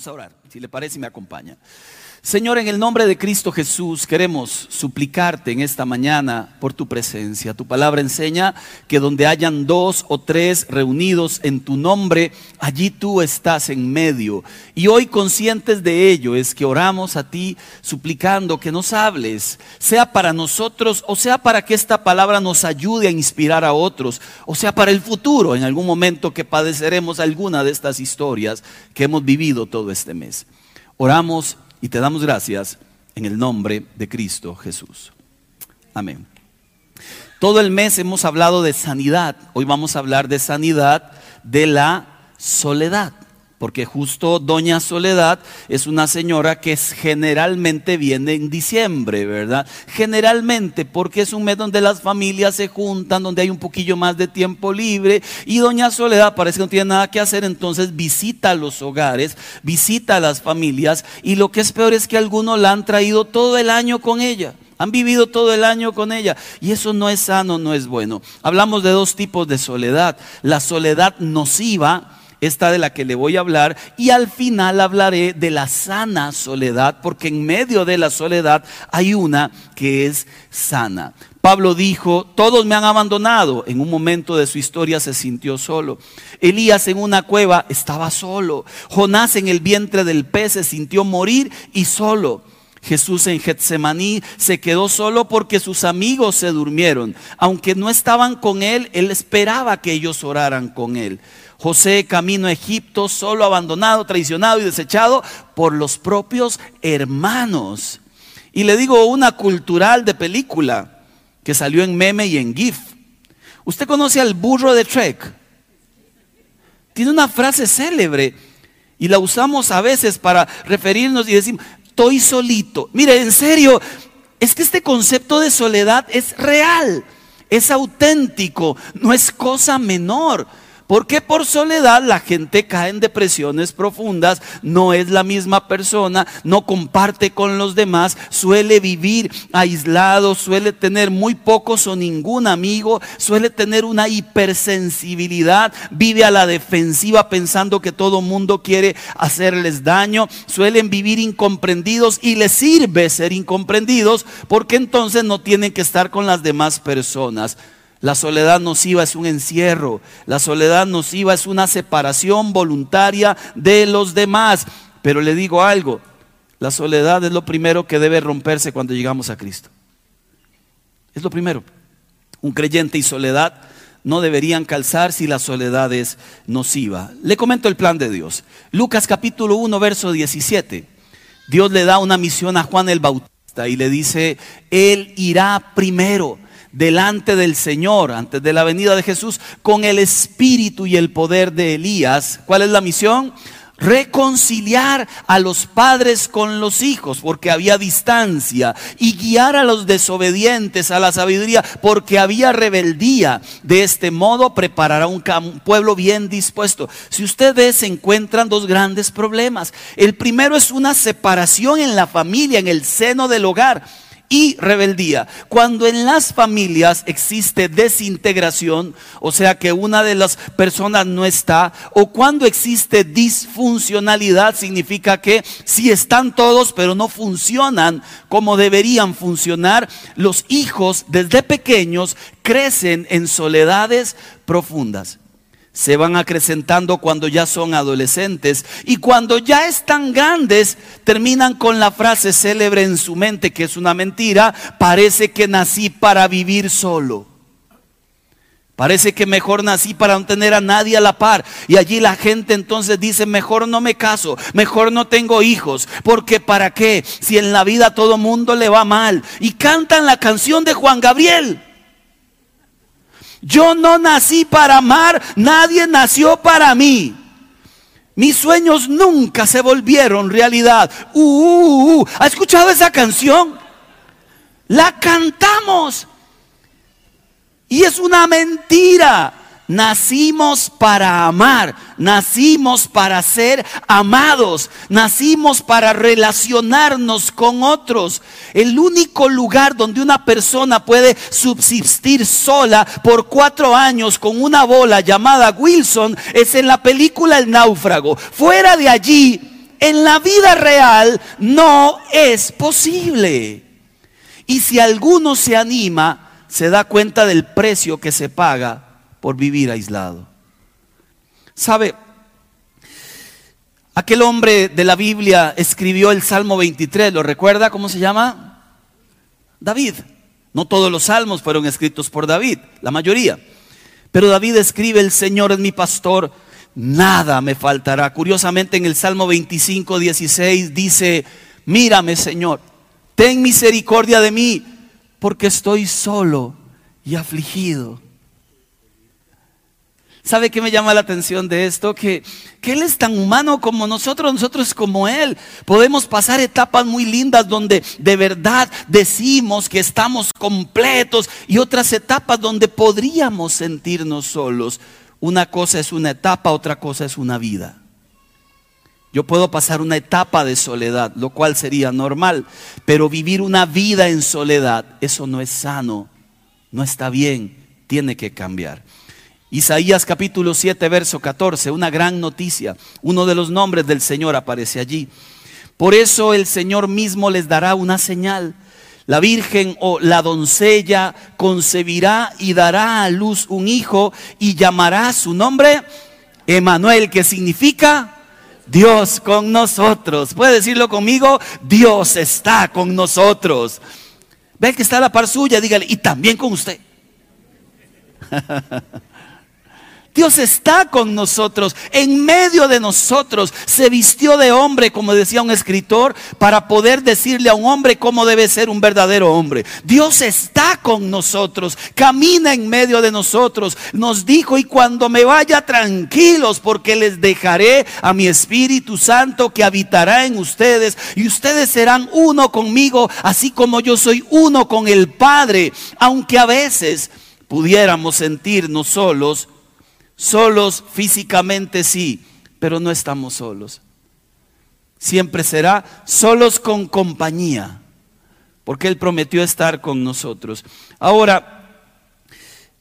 Vamos a orar, si le parece me acompaña. Señor, en el nombre de Cristo Jesús queremos suplicarte en esta mañana por tu presencia. Tu palabra enseña que donde hayan dos o tres reunidos en tu nombre, allí tú estás en medio. Y hoy conscientes de ello es que oramos a ti suplicando que nos hables, sea para nosotros o sea para que esta palabra nos ayude a inspirar a otros, o sea para el futuro, en algún momento que padeceremos alguna de estas historias que hemos vivido todo este mes. Oramos y te damos gracias en el nombre de Cristo Jesús. Amén. Todo el mes hemos hablado de sanidad. Hoy vamos a hablar de sanidad de la soledad porque justo Doña Soledad es una señora que generalmente viene en diciembre, ¿verdad? Generalmente, porque es un mes donde las familias se juntan, donde hay un poquillo más de tiempo libre, y Doña Soledad parece que no tiene nada que hacer, entonces visita los hogares, visita a las familias, y lo que es peor es que algunos la han traído todo el año con ella. Han vivido todo el año con ella. Y eso no es sano, no es bueno. Hablamos de dos tipos de soledad. La soledad nociva, esta de la que le voy a hablar, y al final hablaré de la sana soledad, porque en medio de la soledad hay una que es sana. Pablo dijo, todos me han abandonado. En un momento de su historia se sintió solo. Elías en una cueva estaba solo. Jonás en el vientre del pez se sintió morir y solo. Jesús en Getsemaní se quedó solo porque sus amigos se durmieron. Aunque no estaban con él, él esperaba que ellos oraran con él. José camino a Egipto, solo abandonado, traicionado y desechado por los propios hermanos. Y le digo una cultural de película que salió en meme y en GIF. ¿Usted conoce al burro de Trek? Tiene una frase célebre y la usamos a veces para referirnos y decir, estoy solito. Mire, en serio, es que este concepto de soledad es real, es auténtico, no es cosa menor. Porque por soledad la gente cae en depresiones profundas, no es la misma persona, no comparte con los demás, suele vivir aislado, suele tener muy pocos o ningún amigo, suele tener una hipersensibilidad, vive a la defensiva pensando que todo mundo quiere hacerles daño, suelen vivir incomprendidos y les sirve ser incomprendidos porque entonces no tienen que estar con las demás personas. La soledad nociva es un encierro. La soledad nociva es una separación voluntaria de los demás. Pero le digo algo, la soledad es lo primero que debe romperse cuando llegamos a Cristo. Es lo primero. Un creyente y soledad no deberían calzar si la soledad es nociva. Le comento el plan de Dios. Lucas capítulo 1, verso 17. Dios le da una misión a Juan el Bautista y le dice, Él irá primero delante del Señor, antes de la venida de Jesús, con el espíritu y el poder de Elías. ¿Cuál es la misión? reconciliar a los padres con los hijos, porque había distancia, y guiar a los desobedientes a la sabiduría, porque había rebeldía. De este modo preparará un, pueblo bien dispuesto. Si usted ve, se encuentran dos grandes problemas. El primero es una separación en la familia, en el seno del hogar y rebeldía. Cuando en las familias existe desintegración, o sea que una de las personas no está, o cuando existe disfuncionalidad, significa que si están todos pero no funcionan como deberían funcionar, los hijos desde pequeños crecen en soledades profundas se van acrecentando cuando ya son adolescentes y cuando ya están grandes terminan con la frase célebre en su mente que es una mentira, parece que nací para vivir solo. Parece que mejor nací para no tener a nadie a la par. Y allí la gente entonces dice, mejor no me caso, mejor no tengo hijos, porque ¿para qué? Si en la vida todo mundo le va mal. Y cantan la canción de Juan Gabriel. Yo no nací para amar, nadie nació para mí. Mis sueños nunca se volvieron realidad. Uh, uh, uh. ¿Ha escuchado esa canción? La cantamos. Y es una mentira. Nacimos para amar, nacimos para ser amados, nacimos para relacionarnos con otros. El único lugar donde una persona puede subsistir sola por cuatro años con una bola llamada Wilson es en la película El náufrago. Fuera de allí, en la vida real no es posible. Y si alguno se anima, se da cuenta del precio que se paga por vivir aislado. ¿Sabe? Aquel hombre de la Biblia escribió el Salmo 23, ¿lo recuerda? ¿Cómo se llama? David. No todos los salmos fueron escritos por David, la mayoría. Pero David escribe, el Señor es mi pastor, nada me faltará. Curiosamente en el Salmo 25, 16 dice, mírame Señor, ten misericordia de mí, porque estoy solo y afligido. ¿Sabe qué me llama la atención de esto? Que, que, Él es tan humano como nosotros, nosotros como Él. Podemos pasar etapas muy lindas donde de verdad decimos que estamos completos y otras etapas donde podríamos sentirnos solos. Una cosa es una etapa, otra cosa es una vida. Yo puedo pasar una etapa de soledad, lo cual sería normal, pero vivir una vida en soledad, eso no es sano, no está bien, tiene que cambiar. Isaías capítulo 7, verso 14, una gran noticia. Uno de los nombres del Señor aparece allí. Por eso el Señor mismo les dará una señal. La virgen o la doncella concebirá y dará a luz un hijo y llamará su nombre Emanuel, que significa Dios con nosotros. ¿Puede decirlo conmigo? Dios está con nosotros. Ve que está a la par suya, dígale, y también con usted. Dios está con nosotros, en medio de nosotros. Se vistió de hombre, como decía un escritor, para poder decirle a un hombre cómo debe ser un verdadero hombre. Dios está con nosotros, camina en medio de nosotros. Nos dijo, y cuando me vaya tranquilos, porque les dejaré a mi Espíritu Santo que habitará en ustedes, y ustedes serán uno conmigo, así como yo soy uno con el Padre. Aunque a veces pudiéramos sentirnos solos, Solos físicamente sí, pero no estamos solos. Siempre será solos con compañía, porque Él prometió estar con nosotros. Ahora,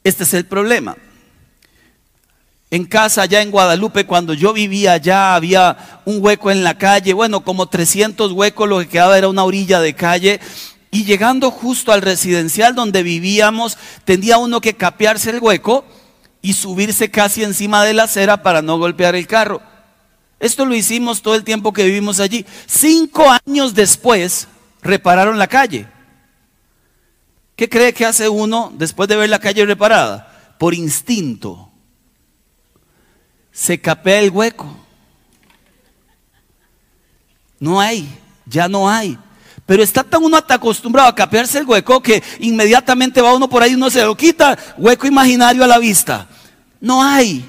este es el problema. En casa, allá en Guadalupe, cuando yo vivía allá, había un hueco en la calle, bueno, como 300 huecos, lo que quedaba era una orilla de calle. Y llegando justo al residencial donde vivíamos, tenía uno que capearse el hueco y subirse casi encima de la acera para no golpear el carro. Esto lo hicimos todo el tiempo que vivimos allí. Cinco años después repararon la calle. ¿Qué cree que hace uno después de ver la calle reparada? Por instinto. Se capea el hueco. No hay, ya no hay. Pero está tan uno acostumbrado a capearse el hueco que inmediatamente va uno por ahí y uno se lo quita, hueco imaginario a la vista. No hay.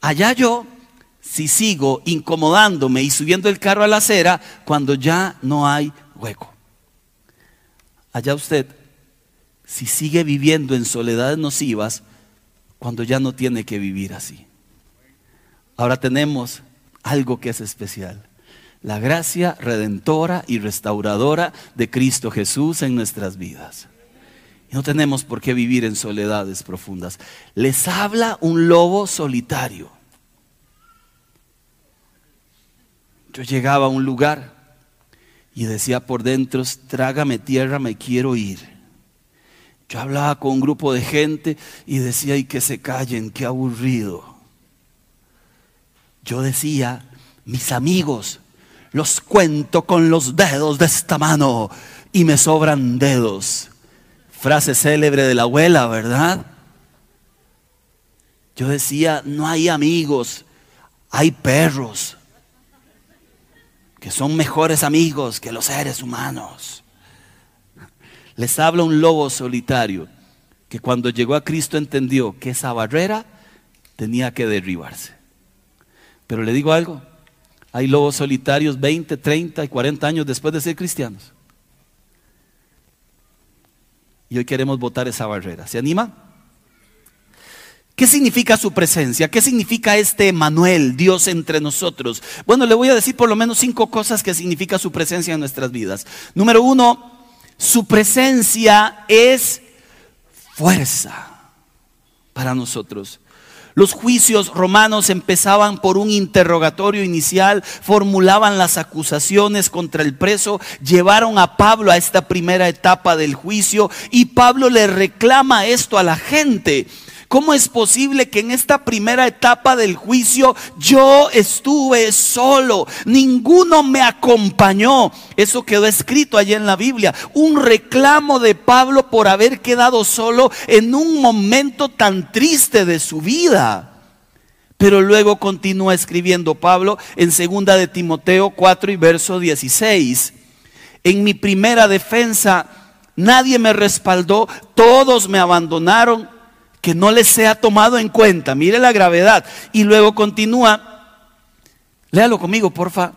Allá yo, si sigo incomodándome y subiendo el carro a la acera, cuando ya no hay hueco. Allá usted, si sigue viviendo en soledades nocivas, cuando ya no tiene que vivir así. Ahora tenemos algo que es especial la gracia redentora y restauradora de Cristo Jesús en nuestras vidas. No tenemos por qué vivir en soledades profundas. Les habla un lobo solitario. Yo llegaba a un lugar y decía por dentro, trágame tierra, me quiero ir. Yo hablaba con un grupo de gente y decía, y que se callen, qué aburrido. Yo decía, mis amigos, los cuento con los dedos de esta mano y me sobran dedos. Frase célebre de la abuela, ¿verdad? Yo decía, no hay amigos, hay perros que son mejores amigos que los seres humanos. Les habla un lobo solitario que cuando llegó a Cristo entendió que esa barrera tenía que derribarse. Pero le digo algo, hay lobos solitarios 20, 30 y 40 años después de ser cristianos. Y hoy queremos votar esa barrera. ¿Se anima? ¿Qué significa su presencia? ¿Qué significa este Manuel, Dios entre nosotros? Bueno, le voy a decir por lo menos cinco cosas que significa su presencia en nuestras vidas. Número uno, su presencia es fuerza para nosotros. Los juicios romanos empezaban por un interrogatorio inicial, formulaban las acusaciones contra el preso, llevaron a Pablo a esta primera etapa del juicio y Pablo le reclama esto a la gente. ¿Cómo es posible que en esta primera etapa del juicio yo estuve solo? Ninguno me acompañó. Eso quedó escrito allí en la Biblia. Un reclamo de Pablo por haber quedado solo en un momento tan triste de su vida. Pero luego continúa escribiendo Pablo en segunda de Timoteo 4 y verso 16. En mi primera defensa nadie me respaldó, todos me abandonaron que no les sea tomado en cuenta. Mire la gravedad. Y luego continúa. Léalo conmigo, porfa.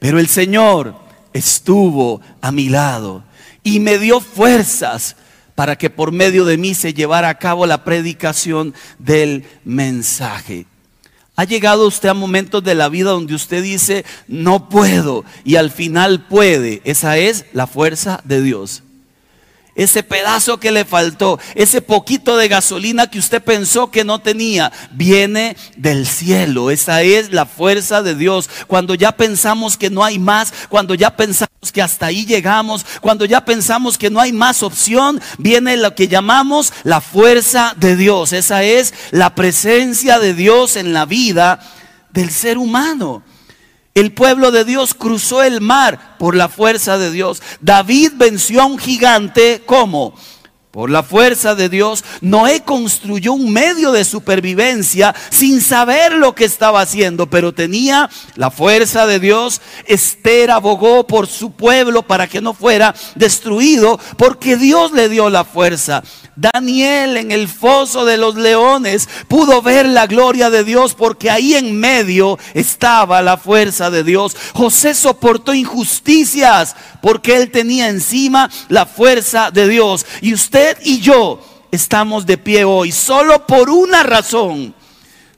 Pero el Señor estuvo a mi lado y me dio fuerzas para que por medio de mí se llevara a cabo la predicación del mensaje. ¿Ha llegado usted a momentos de la vida donde usted dice, no puedo, y al final puede? Esa es la fuerza de Dios ese pedazo que le faltó, ese poquito de gasolina que usted pensó que no tenía, viene del cielo. Esa es la fuerza de Dios. Cuando ya pensamos que no hay más, cuando ya pensamos que hasta ahí llegamos, cuando ya pensamos que no hay más opción, viene lo que llamamos la fuerza de Dios. Esa es la presencia de Dios en la vida del ser humano. El pueblo de Dios cruzó el mar por la fuerza de Dios. David venció a un gigante, ¿cómo? Por la fuerza de Dios, Noé construyó un medio de supervivencia sin saber lo que estaba haciendo, pero tenía la fuerza de Dios. Esther abogó por su pueblo para que no fuera destruido, porque Dios le dio la fuerza. Daniel en el foso de los leones pudo ver la gloria de Dios porque ahí en medio estaba la fuerza de Dios. José soportó injusticias porque él tenía encima la fuerza de Dios. Y usted y yo estamos de pie hoy solo por una razón.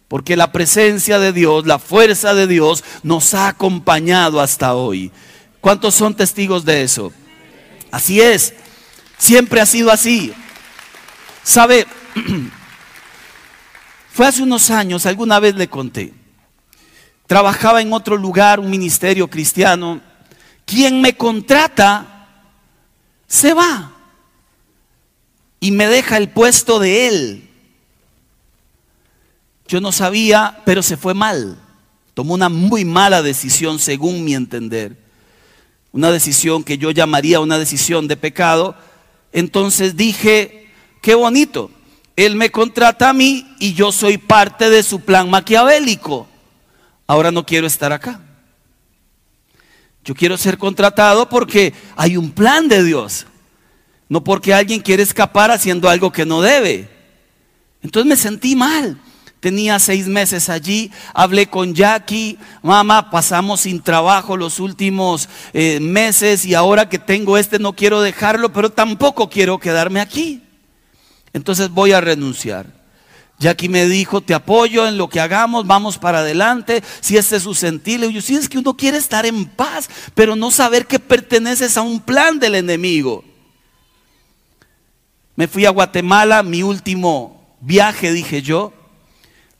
Porque la presencia de Dios, la fuerza de Dios nos ha acompañado hasta hoy. ¿Cuántos son testigos de eso? Así es. Siempre ha sido así. Sabe, fue hace unos años, alguna vez le conté. Trabajaba en otro lugar, un ministerio cristiano. Quien me contrata se va y me deja el puesto de él. Yo no sabía, pero se fue mal. Tomó una muy mala decisión según mi entender. Una decisión que yo llamaría una decisión de pecado. Entonces dije, Qué bonito. Él me contrata a mí y yo soy parte de su plan maquiavélico. Ahora no quiero estar acá. Yo quiero ser contratado porque hay un plan de Dios. No porque alguien quiere escapar haciendo algo que no debe. Entonces me sentí mal. Tenía seis meses allí, hablé con Jackie, mamá, pasamos sin trabajo los últimos eh, meses y ahora que tengo este no quiero dejarlo, pero tampoco quiero quedarme aquí entonces voy a renunciar. Jackie me dijo, te apoyo en lo que hagamos, vamos para adelante, si este es su sentir. yo, si es que uno quiere estar en paz, pero no saber que perteneces a un plan del enemigo. Me fui a Guatemala, mi último viaje, dije yo.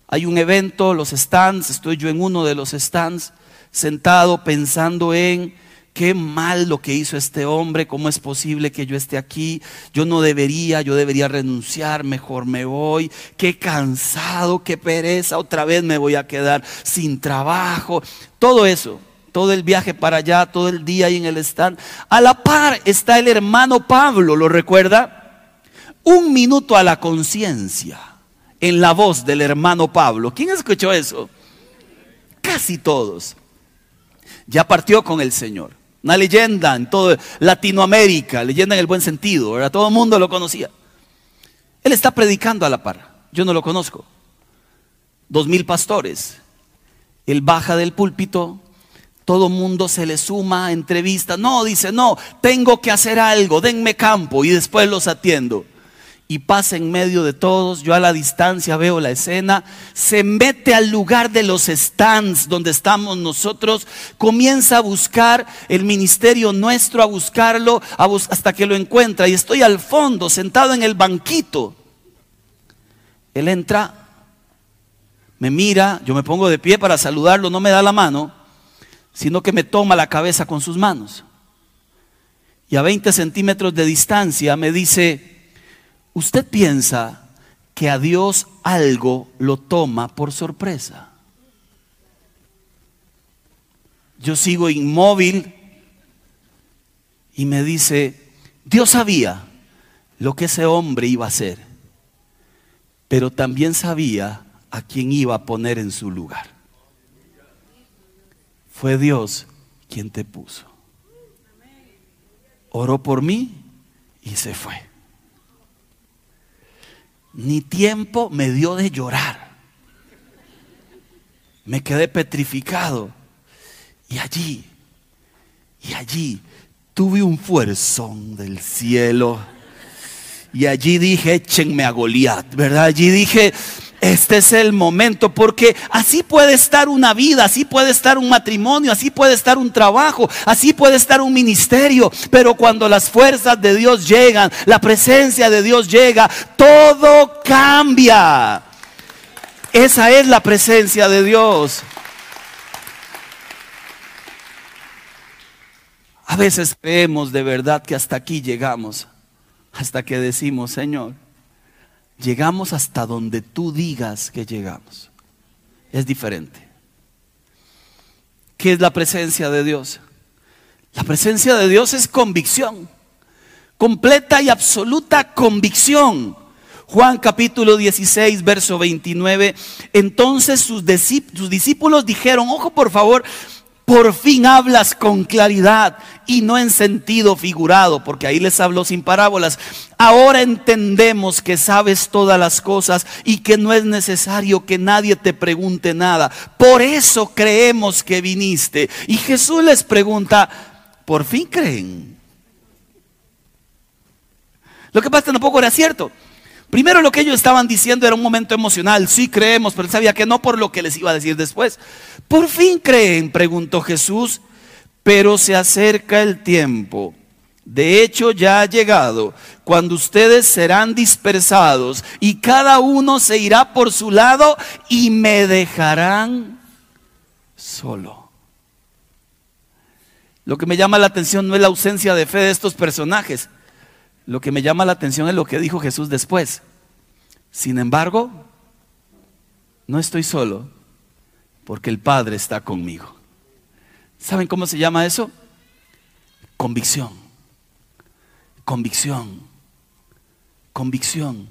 Hay un evento, los stands, estoy yo en uno de los stands, sentado pensando en qué mal lo que hizo este hombre, cómo es posible que yo esté aquí, yo no debería, yo debería renunciar, mejor me voy, qué cansado, qué pereza, otra vez me voy a quedar sin trabajo, todo eso. Todo el viaje para allá, todo el día ahí en el stand. A la par está el hermano Pablo, ¿lo recuerda? Un minuto a la conciencia en la voz del hermano Pablo. ¿Quién escuchó eso? Casi todos. Ya partió con el Señor. Una leyenda en toda Latinoamérica, leyenda en el buen sentido, ¿verdad? todo el mundo lo conocía. Él está predicando a la par, yo no lo conozco. Dos mil pastores. Él baja del púlpito, todo mundo se le suma, entrevista. No, dice, no, tengo que hacer algo, denme campo y después los atiendo y pasa en medio de todos. Yo a la distancia veo la escena. Se mete al lugar de los stands donde estamos nosotros. Comienza a buscar el ministerio nuestro, a buscarlo hasta que lo encuentra. Y estoy al fondo, sentado en el banquito. Él entra me mira, yo me pongo de pie para saludarlo, no me da la mano, sino que me toma la cabeza con sus manos. Y a 20 centímetros de distancia me dice, ¿usted piensa que a Dios algo lo toma por sorpresa? Yo sigo inmóvil y me dice, Dios sabía lo que ese hombre iba a hacer, pero también sabía a quién iba a poner en su lugar. Fue Dios quien te puso. Oró por mí y se fue. Ni tiempo me dio de llorar. Me quedé petrificado. Y allí, y allí tuve un fuerzón del cielo. Y allí dije, échenme a Goliat, ¿verdad? Allí dije, este es el momento, porque así puede estar una vida, así puede estar un matrimonio, así puede estar un trabajo, así puede estar un ministerio, pero cuando las fuerzas de Dios llegan, la presencia de Dios llega, todo cambia. Esa es la presencia de Dios. A veces creemos de verdad que hasta aquí llegamos, hasta que decimos, Señor, llegamos hasta donde tú digas que llegamos. Es diferente. ¿Qué es la presencia de Dios? La presencia de Dios es convicción, completa y absoluta convicción. Juan capítulo 16, verso 29. Entonces sus, discípulos dijeron, ojo por favor, por fin hablas con claridad y no en sentido figurado, porque ahí les hablo sin parábolas. Ahora entendemos que sabes todas las cosas y que no es necesario que nadie te pregunte nada. Por eso creemos que viniste. Y Jesús les pregunta, ¿por fin creen? Lo que pasa tampoco era cierto. Primero lo que ellos estaban diciendo era un momento emocional. Sí creemos, pero él sabía que no por lo que les iba a decir después. ¿Por fin creen? preguntó Jesús. Pero se acerca el tiempo. De hecho, ya ha llegado cuando ustedes serán dispersados y cada uno se irá por su lado y me dejarán solo. Lo que me llama la atención no es la ausencia de fe de estos personajes, lo que me llama la atención es lo que dijo Jesús después. Sin embargo, no estoy solo porque el Padre está conmigo. ¿Saben cómo se llama eso? Convicción. Convicción. Convicción.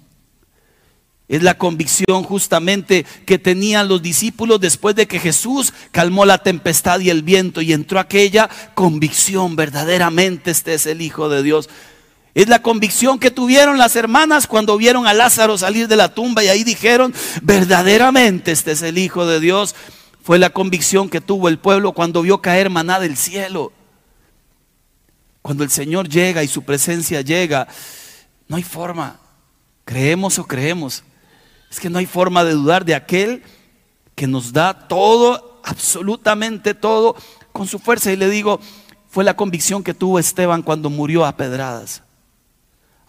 Es la convicción justamente que tenían los discípulos después de que Jesús calmó la tempestad y el viento y entró aquella convicción, verdaderamente este es el Hijo de Dios. Es la convicción que tuvieron las hermanas cuando vieron a Lázaro salir de la tumba y ahí dijeron, verdaderamente este es el Hijo de Dios. Fue la convicción que tuvo el pueblo cuando vio caer maná del cielo. Cuando el Señor llega y su presencia llega, no hay forma. Creemos o creemos. Es que no hay forma de dudar de aquel que nos da todo, absolutamente todo, con su fuerza. Y le digo, fue la convicción que tuvo Esteban cuando murió a pedradas.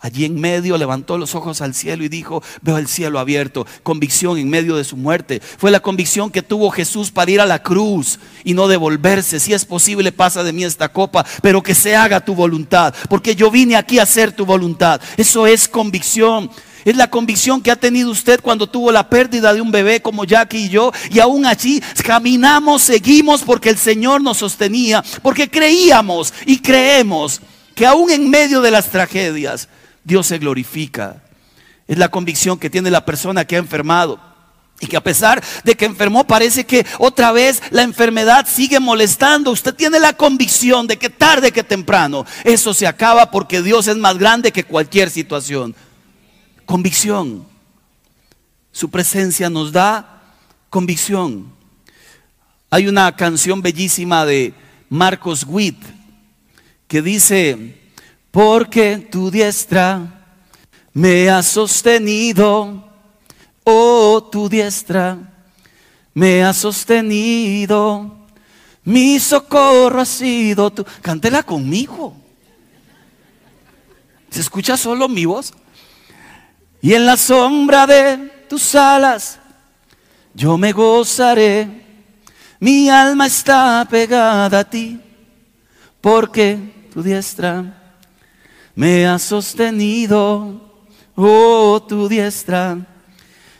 Allí en medio levantó los ojos al cielo y dijo, veo el cielo abierto. Convicción en medio de su muerte. Fue la convicción que tuvo Jesús para ir a la cruz y no devolverse. Si es posible, pasa de mí esta copa, pero que se haga tu voluntad. Porque yo vine aquí a hacer tu voluntad. Eso es convicción. Es la convicción que ha tenido usted cuando tuvo la pérdida de un bebé como Jackie y yo. Y aún allí caminamos, seguimos porque el Señor nos sostenía. Porque creíamos y creemos que aún en medio de las tragedias, Dios se glorifica. Es la convicción que tiene la persona que ha enfermado. Y que a pesar de que enfermó, parece que otra vez la enfermedad sigue molestando. Usted tiene la convicción de que tarde que temprano eso se acaba porque Dios es más grande que cualquier situación. Convicción. Su presencia nos da convicción. Hay una canción bellísima de Marcos Witt que dice, porque tu diestra me ha sostenido, oh tu diestra me ha sostenido, mi socorro ha sido tu. Cántela conmigo. ¿Se escucha solo mi voz? Y en la sombra de tus alas yo me gozaré, mi alma está pegada a ti, porque tu diestra me ha sostenido, oh tu diestra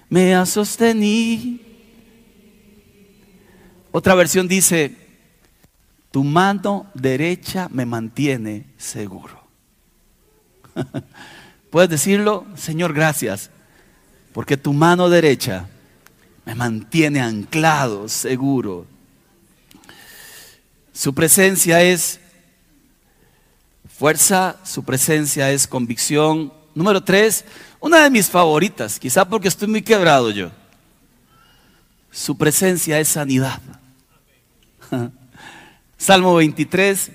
me ha sostenido. Otra versión dice, tu mano derecha me mantiene seguro. ¿Puedes decirlo? Señor, gracias, porque tu mano derecha me mantiene anclado, seguro. Su presencia es fuerza, su presencia es convicción. Número tres, una de mis favoritas, quizá porque estoy muy quebrado yo. Su presencia es sanidad. Salmo 23,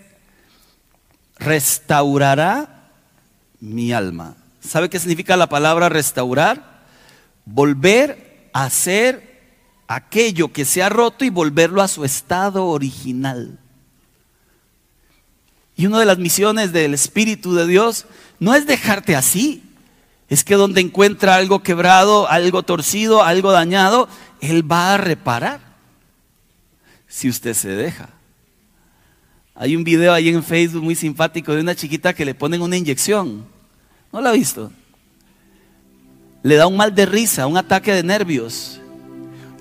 restaurará mi alma. ¿Sabe qué significa la palabra restaurar? Volver a hacer aquello que se ha roto y volverlo a su estado original. Y una de las misiones del Espíritu de Dios no es dejarte así. Es que donde encuentra algo quebrado, algo torcido, algo dañado, Él va a reparar. Si usted se deja. Hay un video ahí en Facebook muy simpático de una chiquita que le ponen una inyección. ¿No lo ha visto? Le da un mal de risa, un ataque de nervios.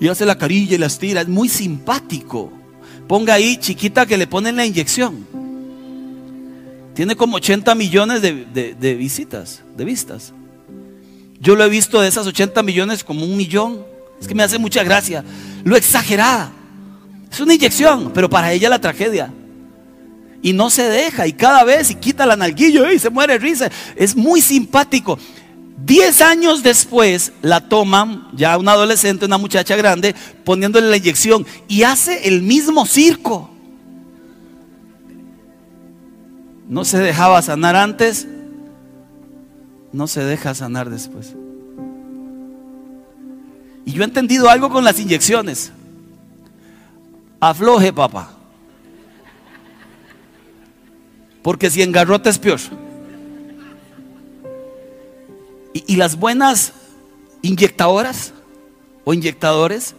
Y hace la carilla y las tira. Es muy simpático. Ponga ahí, chiquita, que le ponen la inyección. Tiene como 80 millones de, visitas, de vistas. Yo lo he visto de esas 80 millones como un millón. Es que me hace mucha gracia. Lo exagerada. Es una inyección, pero para ella la tragedia. Y no se deja. Y cada vez y quita la nalguilla y se muere risa. Es muy simpático. Diez años después la toman, ya una adolescente, una muchacha grande, poniéndole la inyección. Y hace el mismo circo. No se dejaba sanar antes, no se deja sanar después. Y yo he entendido algo con las inyecciones. Afloje, papá. Porque si engarrota es peor. Y, las buenas inyectadoras o inyectadores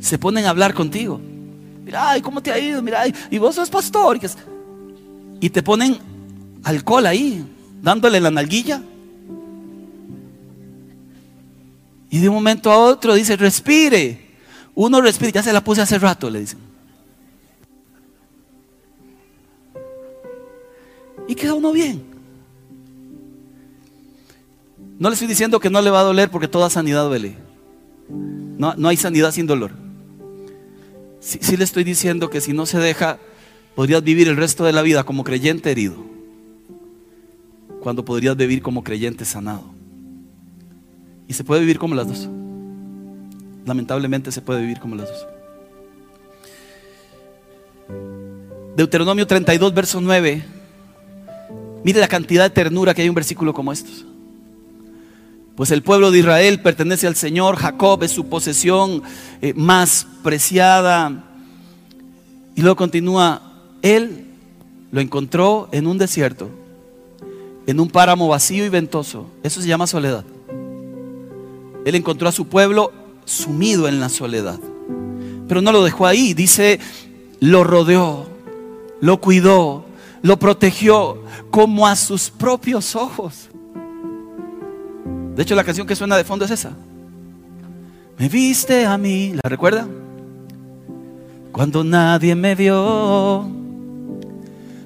se ponen a hablar contigo. Mira, ¿cómo te ha ido? Mira, y vos sos pastor. Y te ponen alcohol ahí, dándole la nalguilla. Y de un momento a otro dice, respire. Uno respira, ya se la puse hace rato, le dicen. Y queda uno bien. No le estoy diciendo que no le va a doler porque toda sanidad duele. No, no hay sanidad sin dolor. Sí, sí le estoy diciendo que si no se deja podrías vivir el resto de la vida como creyente herido, cuando podrías vivir como creyente sanado. Y se puede vivir como las dos. Lamentablemente se puede vivir como las dos. Deuteronomio 32, verso 9. Mire la cantidad de ternura que hay en un versículo como estos. Pues el pueblo de Israel pertenece al Señor, Jacob es su posesión eh, más preciada. Y luego continúa, él lo encontró en un desierto, en un páramo vacío y ventoso. Eso se llama soledad. Él encontró a su pueblo sumido en la soledad. Pero no lo dejó ahí. Dice, lo rodeó, lo cuidó, lo protegió como a sus propios ojos. De hecho, la canción que suena de fondo es esa. Me viste a mí, ¿la recuerda? Cuando nadie me vio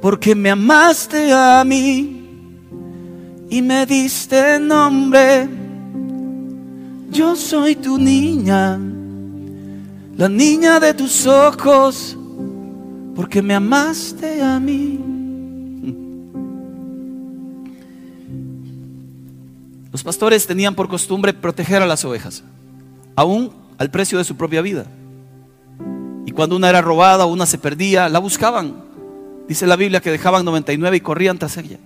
porque me amaste a mí y me diste nombre. Yo soy tu niña, la niña de tus ojos, porque me amaste a mí. Los pastores tenían por costumbre proteger a las ovejas, aún al precio de su propia vida. Y cuando una era robada o una se perdía, la buscaban. Dice la Biblia que dejaban 99 y corrían tras ella.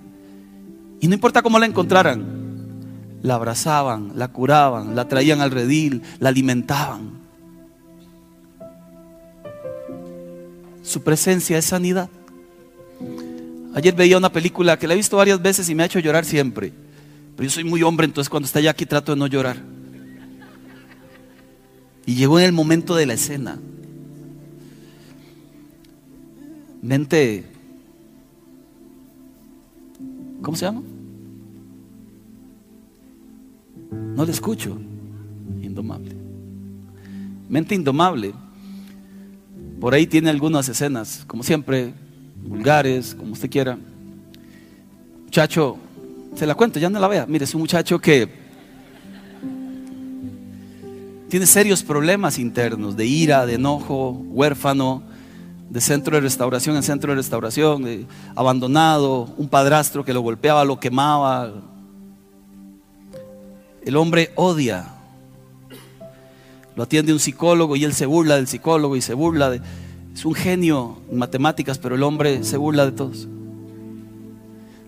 Y no importa cómo la encontraran, la abrazaban, la curaban, la traían al redil, la alimentaban. Su presencia es sanidad. Ayer veía una película que la he visto varias veces y me ha hecho llorar siempre. Pero yo soy muy hombre, entonces cuando está ya aquí trato de no llorar. Y llegó en el momento de la escena. Mente. ¿Cómo se llama? No le escucho. Indomable. Mente indomable. Por ahí tiene algunas escenas, como siempre, vulgares, como usted quiera. Muchacho, se la cuento, ya no la vea. Mire, es un muchacho que tiene serios problemas internos de ira, de enojo, huérfano, de centro de restauración en centro de restauración, abandonado, un padrastro que lo golpeaba, lo quemaba. El hombre odia. Lo atiende un psicólogo y él se burla del psicólogo y se burla de... Es un genio en matemáticas, pero el hombre se burla de todos.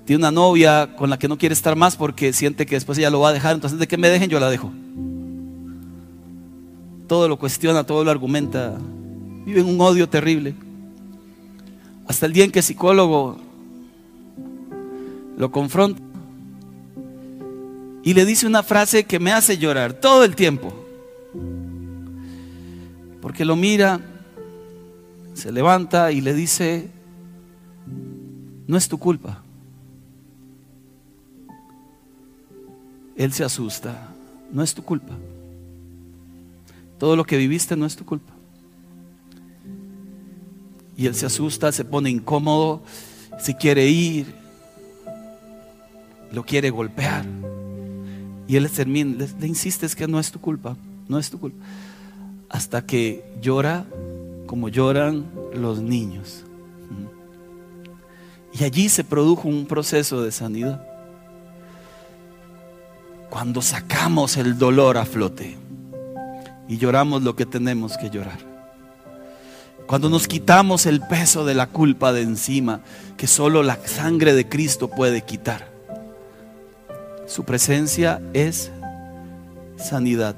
Tiene una novia con la que no quiere estar más porque siente que después ella lo va a dejar. Entonces, de que me dejen, yo la dejo. Todo lo cuestiona, todo lo argumenta. Vive en un odio terrible. Hasta el día en que el psicólogo lo confronta y le dice una frase que me hace llorar todo el tiempo. Porque lo mira, se levanta y le dice, no es tu culpa. Él se asusta, no es tu culpa. Todo lo que viviste no es tu culpa. Y él se asusta, se pone incómodo, se quiere ir, lo quiere golpear. Y él termina, le, insiste que no es tu culpa, no es tu culpa. Hasta que llora como lloran los niños. Y allí se produjo un proceso de sanidad. Cuando sacamos el dolor a flote y lloramos lo que tenemos que llorar. Cuando nos quitamos el peso de la culpa de encima, que solo la sangre de Cristo puede quitar. Su presencia es sanidad.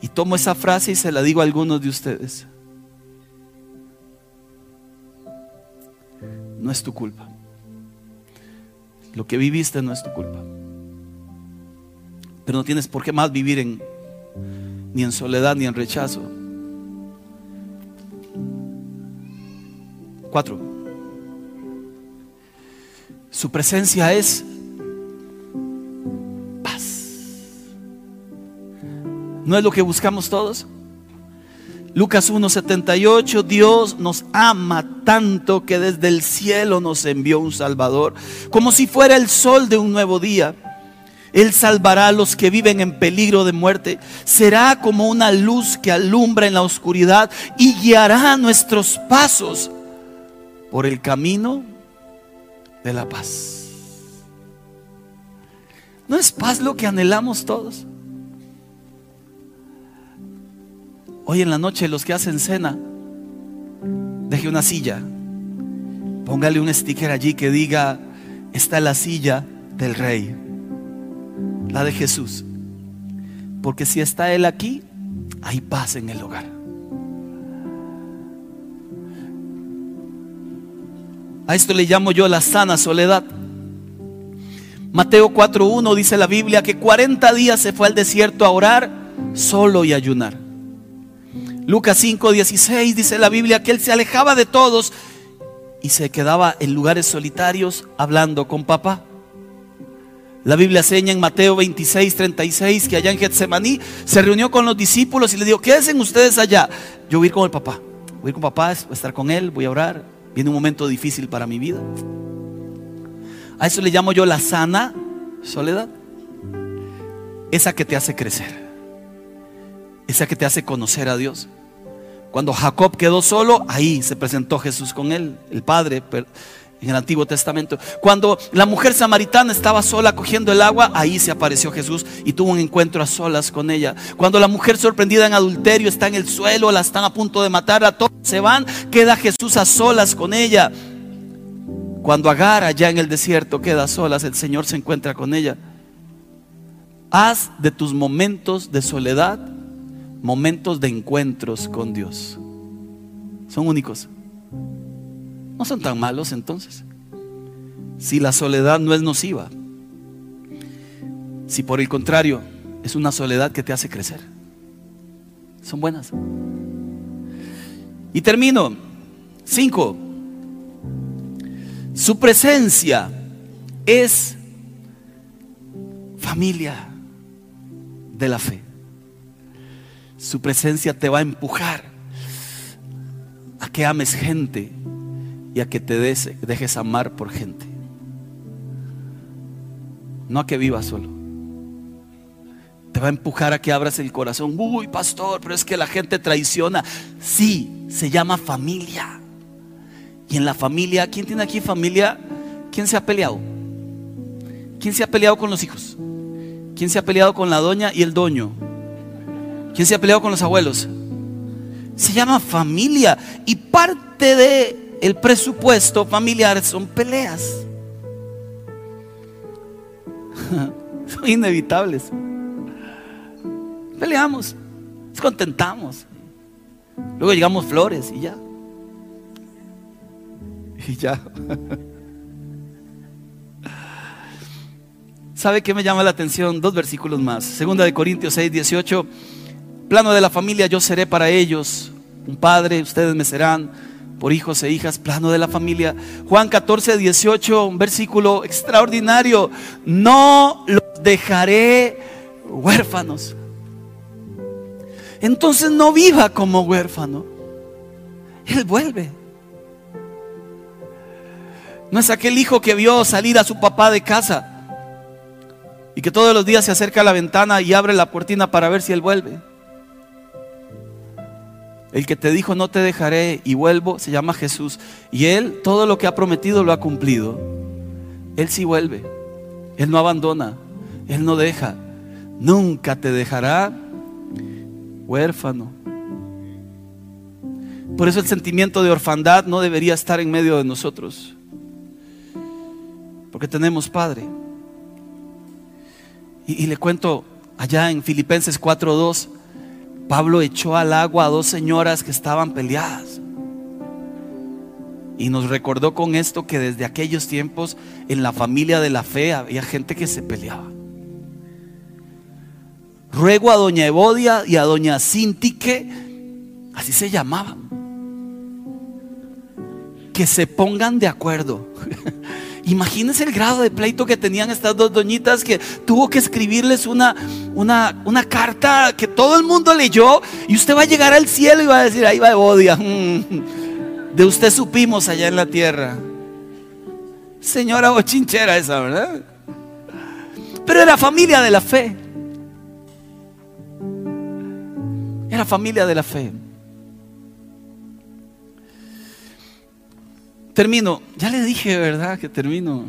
Y tomo esa frase y se la digo a algunos de ustedes. No es tu culpa. Lo que viviste no es tu culpa. Pero no tienes por qué más vivir en ni en soledad ni en rechazo. Su presencia es paz. ¿No es lo que buscamos todos? Lucas 1:78, Dios nos ama tanto que desde el cielo nos envió un Salvador, como si fuera el sol de un nuevo día. Él salvará a los que viven en peligro de muerte. Será como una luz que alumbra en la oscuridad y guiará nuestros pasos por el camino de la paz. ¿No es paz lo que anhelamos todos? Hoy en la noche los que hacen cena, deje una silla, póngale un sticker allí que diga, está la silla del rey la de Jesús. Porque si está Él aquí, hay paz en el hogar. A esto le llamo yo la sana soledad. Mateo 4.1 dice la Biblia que 40 días se fue al desierto a orar solo y ayunar. Lucas 5.16 dice la Biblia que él se alejaba de todos y se quedaba en lugares solitarios hablando con papá. La Biblia enseña en Mateo 26, 36 que allá en Getsemaní se reunió con los discípulos y le dijo, ¿qué hacen ustedes allá? Yo voy a ir con el papá. Voy a ir con papá, voy a estar con él, voy a orar. Viene un momento difícil para mi vida. A eso le llamo yo la sana soledad. Esa que te hace crecer. Esa que te hace conocer a Dios. Cuando Jacob quedó solo, ahí se presentó Jesús con él, el Padre en el Antiguo Testamento. Cuando la mujer samaritana estaba sola cogiendo el agua, ahí se apareció Jesús y tuvo un encuentro a solas con ella. Cuando la mujer sorprendida en adulterio está en el suelo, la están a punto de matar, todos se van, queda Jesús a solas con ella. Cuando Agar allá en el desierto queda a solas, el Señor se encuentra con ella. Haz de tus momentos de soledad momentos de encuentros con Dios. Son únicos. No son tan malos entonces. Si la soledad no es nociva. Si por el contrario es una soledad que te hace crecer. Son buenas. Y termino. Cinco. Su presencia es familia de la fe. Su presencia te va a empujar a que ames gente y a que te dejes amar por gente. No a que vivas solo. Te va a empujar a que abras el corazón. Uy, pastor, pero es que la gente traiciona. Sí, se llama familia. Y en la familia, ¿quién tiene aquí familia? ¿Quién se ha peleado? ¿Quién se ha peleado con los hijos? ¿Quién se ha peleado con la doña y el doño? ¿Quién se ha peleado con los abuelos? Se llama familia. Y parte de el presupuesto familiar son peleas. son inevitables. Peleamos, nos contentamos. Luego llegamos flores y ya. Y ya. ¿Sabe qué me llama la atención? Dos versículos más. Segunda de Corintios 6, 18. Plano de la familia, yo seré para ellos un padre, ustedes me serán por hijos e hijas, plano de la familia. Juan 14, 18, un versículo extraordinario. No los dejaré huérfanos. Entonces no viva como huérfano. Él vuelve. No es aquel hijo que vio salir a su papá de casa y que todos los días se acerca a la ventana y abre la puertina para ver si él vuelve. El que te dijo no te dejaré y vuelvo se llama Jesús. Y Él todo lo que ha prometido lo ha cumplido. Él sí vuelve. Él no abandona. Él no deja. Nunca te dejará huérfano. Por eso el sentimiento de orfandad no debería estar en medio de nosotros. Porque tenemos Padre. Y, y le cuento allá en Filipenses 4.2 Pablo echó al agua a dos señoras que estaban peleadas. Y nos recordó con esto que desde aquellos tiempos en la familia de la fe había gente que se peleaba. Ruego a doña Evodia y a doña Cintique, así se llamaban, que se pongan de acuerdo. Imagínense el grado de pleito que tenían estas dos doñitas que tuvo que escribirles una, una, una, carta que todo el mundo leyó y usted va a llegar al cielo y va a decir, ahí va Evodia. De usted supimos allá en la tierra. Señora bochinchera esa, ¿verdad? Pero era familia de la fe. Era familia de la fe. Termino. Ya le dije, ¿verdad? Que termino.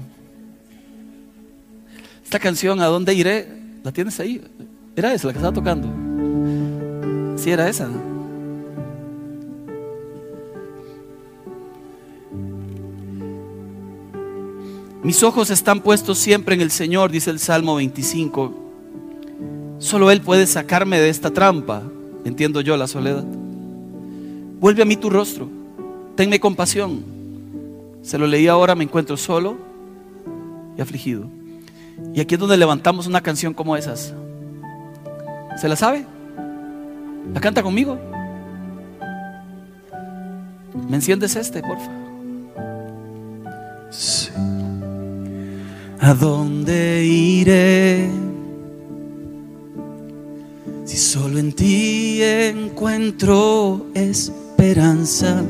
Esta canción, ¿A dónde iré? ¿La tienes ahí? Era esa la que estaba tocando. Sí, era esa. Mis ojos están puestos siempre en el Señor, dice el Salmo 25. Solo Él puede sacarme de esta trampa, entiendo yo la soledad. Vuelve a mí tu rostro, tenme compasión se lo leí ahora, me encuentro solo y afligido. Y aquí es donde levantamos una canción como esas. ¿Se la sabe? ¿La canta conmigo? ¿Me enciendes este, porfa? Sí. ¿A dónde iré? Si solo en ti encuentro esperanza.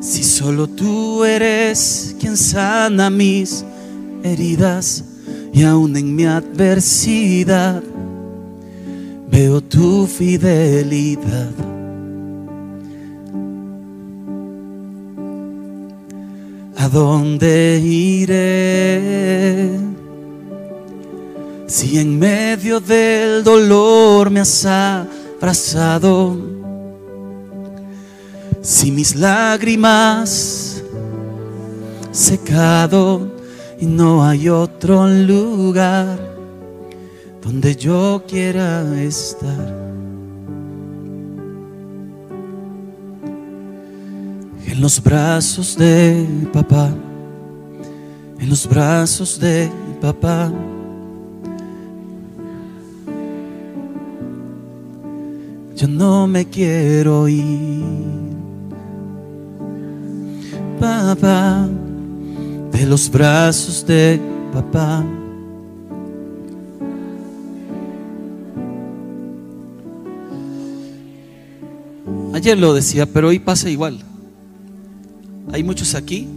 Si solo tú eres quien sana mis heridas y aún en mi adversidad veo tu fidelidad. ¿A dónde iré? Si en medio del dolor me has abrazado, si mis lágrimas secado y no hay otro lugar donde yo quiera estar. En los brazos de papá, en los brazos de papá. Yo no me quiero ir, de los brazos de papá. Ayer lo decía, pero hoy pasa igual. Hay muchos aquí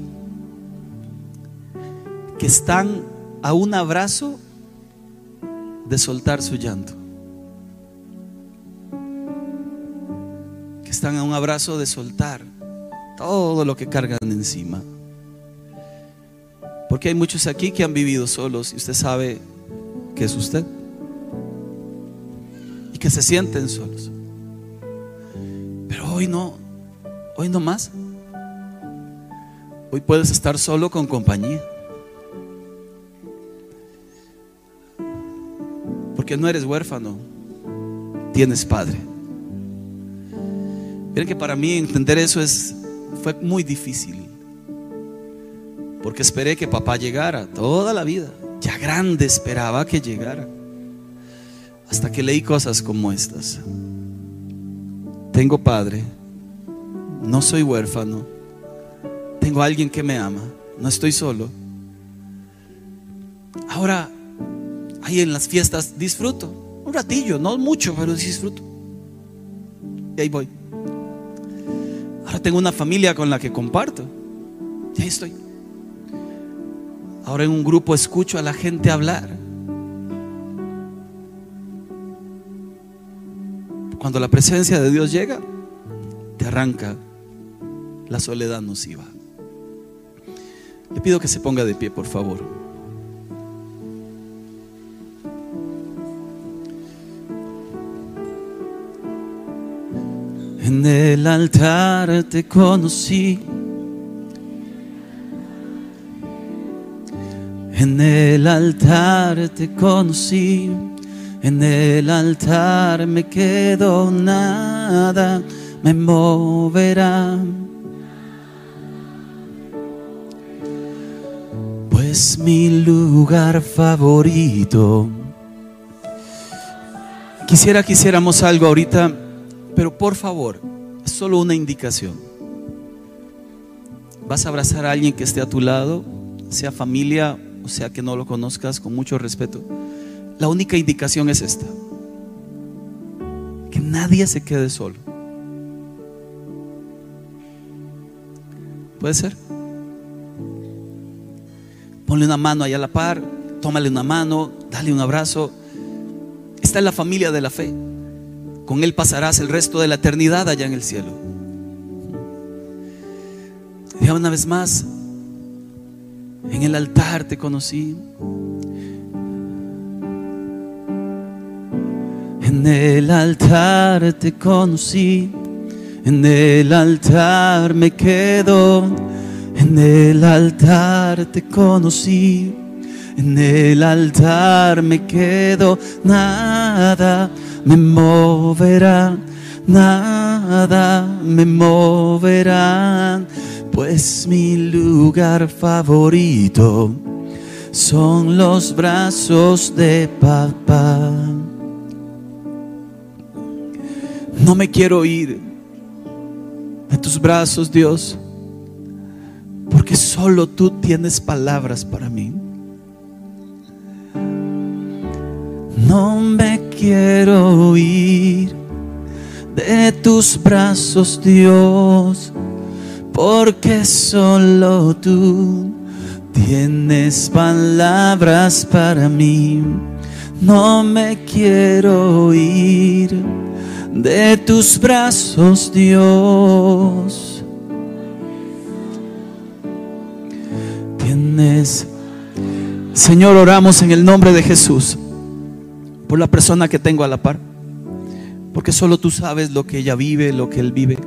que están a un abrazo de soltar su llanto. están a un abrazo de soltar todo lo que cargan encima. Porque hay muchos aquí que han vivido solos y usted sabe que es usted. Y que se sienten solos. Pero hoy no, hoy no más. Hoy puedes estar solo con compañía. Porque no eres huérfano, tienes padre. Miren que para mí entender eso es, fue muy difícil. Porque esperé que papá llegara toda la vida. Ya grande esperaba que llegara. Hasta que leí cosas como estas. Tengo padre. No soy huérfano. Tengo alguien que me ama. No estoy solo. Ahora, ahí en las fiestas disfruto. Un ratillo, no mucho, pero disfruto. Y ahí voy. Tengo una familia con la que comparto. Y ahí estoy. Ahora en un grupo escucho a la gente hablar. Cuando la presencia de Dios llega, te arranca la soledad nociva. Le pido que se ponga de pie, por favor. En el altar te conocí. En el altar te conocí. En el altar me quedo nada, me moverá. Pues mi lugar favorito. Quisiera que hiciéramos algo ahorita pero por favor, es solo una indicación. Vas a abrazar a alguien que esté a tu lado, sea familia o sea que no lo conozcas, con mucho respeto. La única indicación es esta. Que nadie se quede solo. ¿Puede ser? Ponle una mano allá a la par, tómale una mano, dale un abrazo. Está en la familia de la fe. Con Él pasarás el resto de la eternidad allá en el cielo. Ya una vez más, en el altar te conocí. En el altar te conocí. En el altar me quedo. En el altar te conocí. En el altar me quedo. Nada me moverá, nada me moverá, pues mi lugar favorito son los brazos de papá. No me quiero ir de tus brazos, Dios, porque solo tú tienes palabras para mí. No me quiero ir de tus brazos, Dios, porque solo tú tienes palabras para mí. No me quiero ir de tus brazos, Dios. tienes. Señor, oramos en el nombre de Jesús por la persona que tengo a la par. Porque solo tú sabes lo que ella vive, lo que él vive.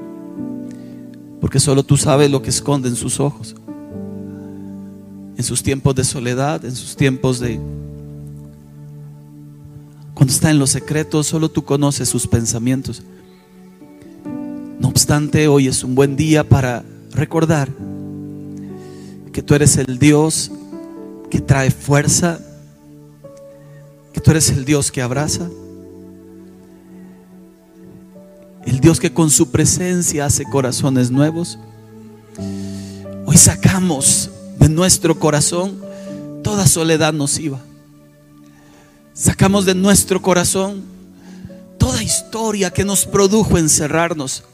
Porque solo tú sabes lo que esconde en sus ojos. En sus tiempos de soledad, en sus tiempos de... Cuando está en los secretos, solo tú conoces sus pensamientos. No obstante, hoy es un buen día para recordar que tú eres el Dios que trae fuerza, que tú eres el Dios que abraza, el Dios que con su presencia hace corazones nuevos. Hoy sacamos de nuestro corazón toda soledad nociva. Sacamos de nuestro corazón toda historia que nos produjo encerrarnos.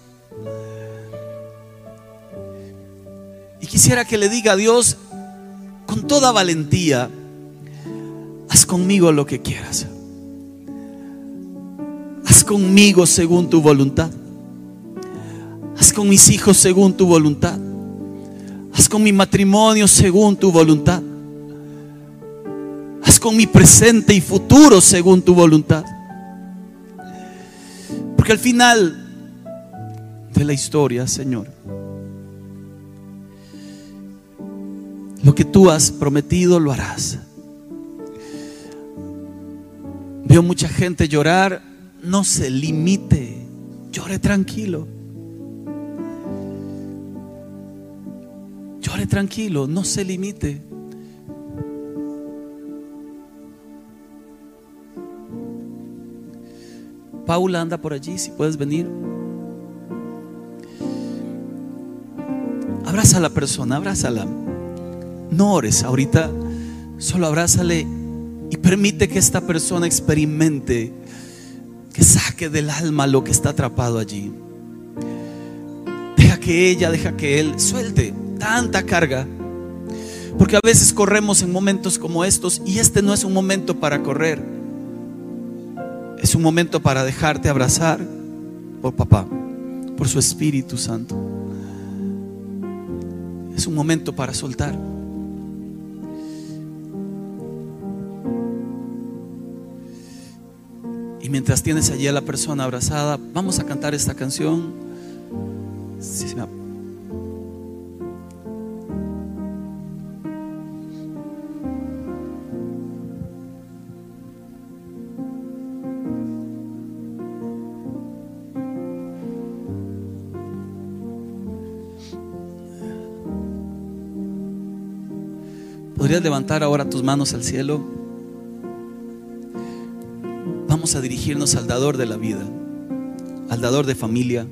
Y quisiera que le diga a Dios con toda valentía, haz conmigo lo que quieras. Haz conmigo según tu voluntad. Haz con mis hijos según tu voluntad. Haz con mi matrimonio según tu voluntad. Haz con mi presente y futuro según tu voluntad. Porque al final de la historia, Señor, Lo que tú has prometido lo harás. Veo mucha gente llorar. No se limite. Llore tranquilo. Llore tranquilo. No se limite. Paula anda por allí, si puedes venir. Abraza a la persona, abrázala. No ores ahorita, solo abrázale y permite que esta persona experimente, que saque del alma lo que está atrapado allí. Deja que ella, deja que él suelte tanta carga. Porque a veces corremos en momentos como estos y este no es un momento para correr. Es un momento para dejarte abrazar por papá, por su Espíritu Santo. Es un momento para soltar. Mientras tienes allí a la persona abrazada, vamos a cantar esta canción. ¿Podrías levantar ahora tus manos al cielo? A dirigirnos al dador de la vida, al dador de familia,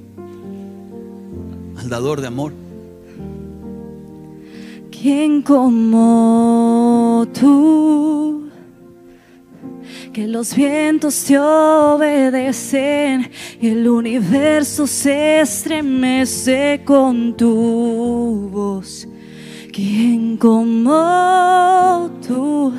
al dador de amor. ¿Quién como tú? Que los vientos te obedecen y el universo se estremece con tu voz. ¿Quién como tú?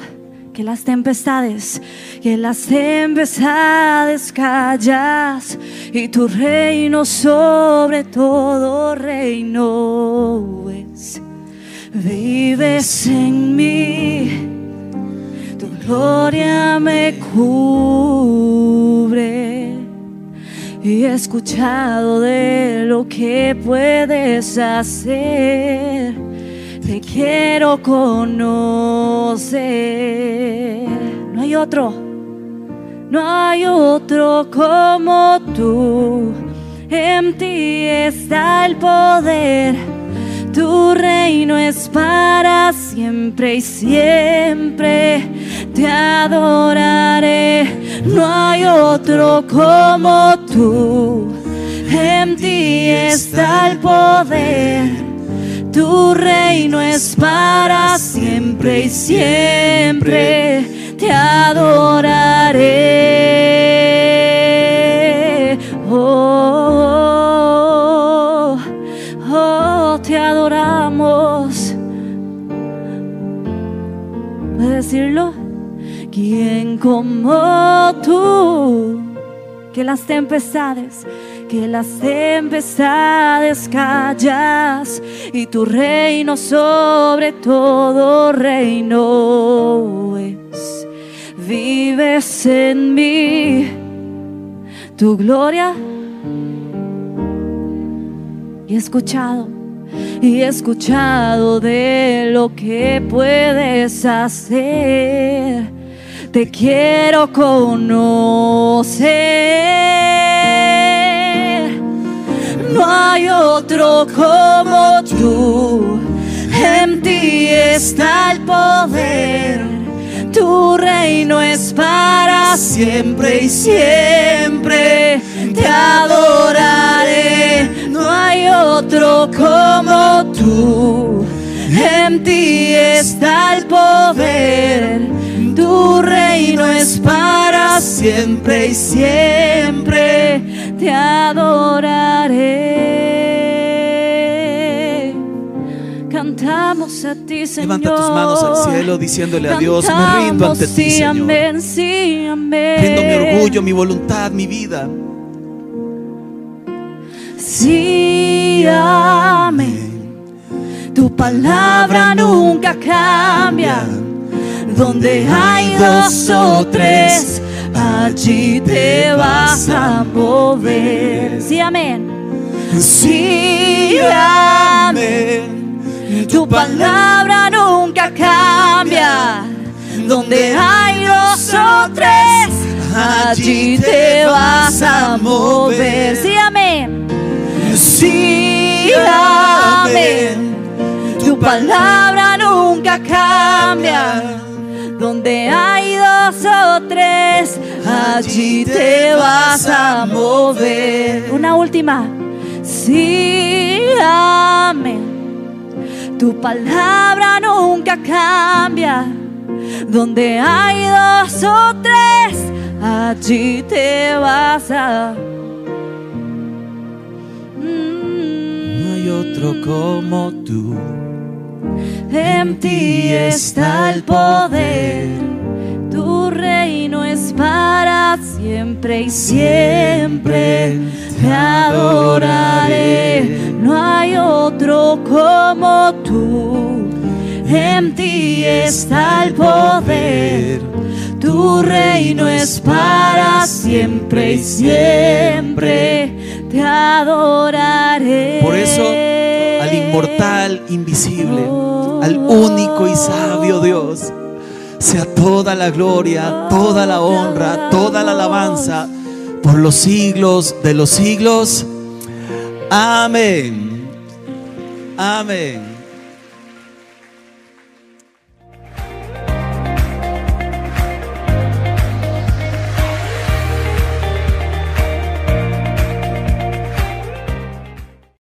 Que las tempestades que las tempestades callas y tu reino sobre todo reino es. Vives en mí, tu gloria me cubre y he escuchado de lo que puedes hacer. Te quiero conocer. No hay otro. No hay otro como tú. En ti está el poder. Tu reino es para siempre y siempre te adoraré. No hay otro como tú. En ti está el poder. Tu reino es para siempre y siempre te adoraré. Oh, oh, te adoramos. ¿Puedes decirlo? ¿Quién como tú? Que las tempestades que las tempestades callas y tu reino sobre todo reino es. Vives en mí tu gloria y escuchado y escuchado de lo que puedes hacer. Te quiero conocer. No hay otro como tú. En ti está el poder. Tu reino es para siempre y siempre. Te adoraré. No hay otro como tú. En ti está el poder. Tu reino es para siempre y siempre. Te adoraré. Cantamos a ti, Señor. Levanta tus manos al cielo diciéndole a Dios, me rindo ante ti, sí, Señor. amén, sí, amén. Rindo mi orgullo, mi voluntad, mi vida. Sí, amén. Tu palabra nunca cambia. Donde hay dos o tres, allí te vas a mover. Sí, amén. Sí, amén. Tu palabra nunca cambia. Donde hay dos o tres, allí te vas a mover. Sí, amén. Sí, amén. Tu palabra nunca cambia. Donde hay dos o tres, allí te vas a mover. Una última. Sí, amén. Tu palabra nunca cambia. Donde hay dos o tres, allí te vas a. No hay otro como tú. En ti está el poder. Tu reino es para siempre y siempre. Te adoraré. No hay otro como tú. En ti está el poder. Tu reino es para siempre y siempre. Te adoraré. Por eso, inmortal, invisible, al único y sabio Dios, sea toda la gloria, toda la honra, toda la alabanza por los siglos de los siglos. Amén. Amén.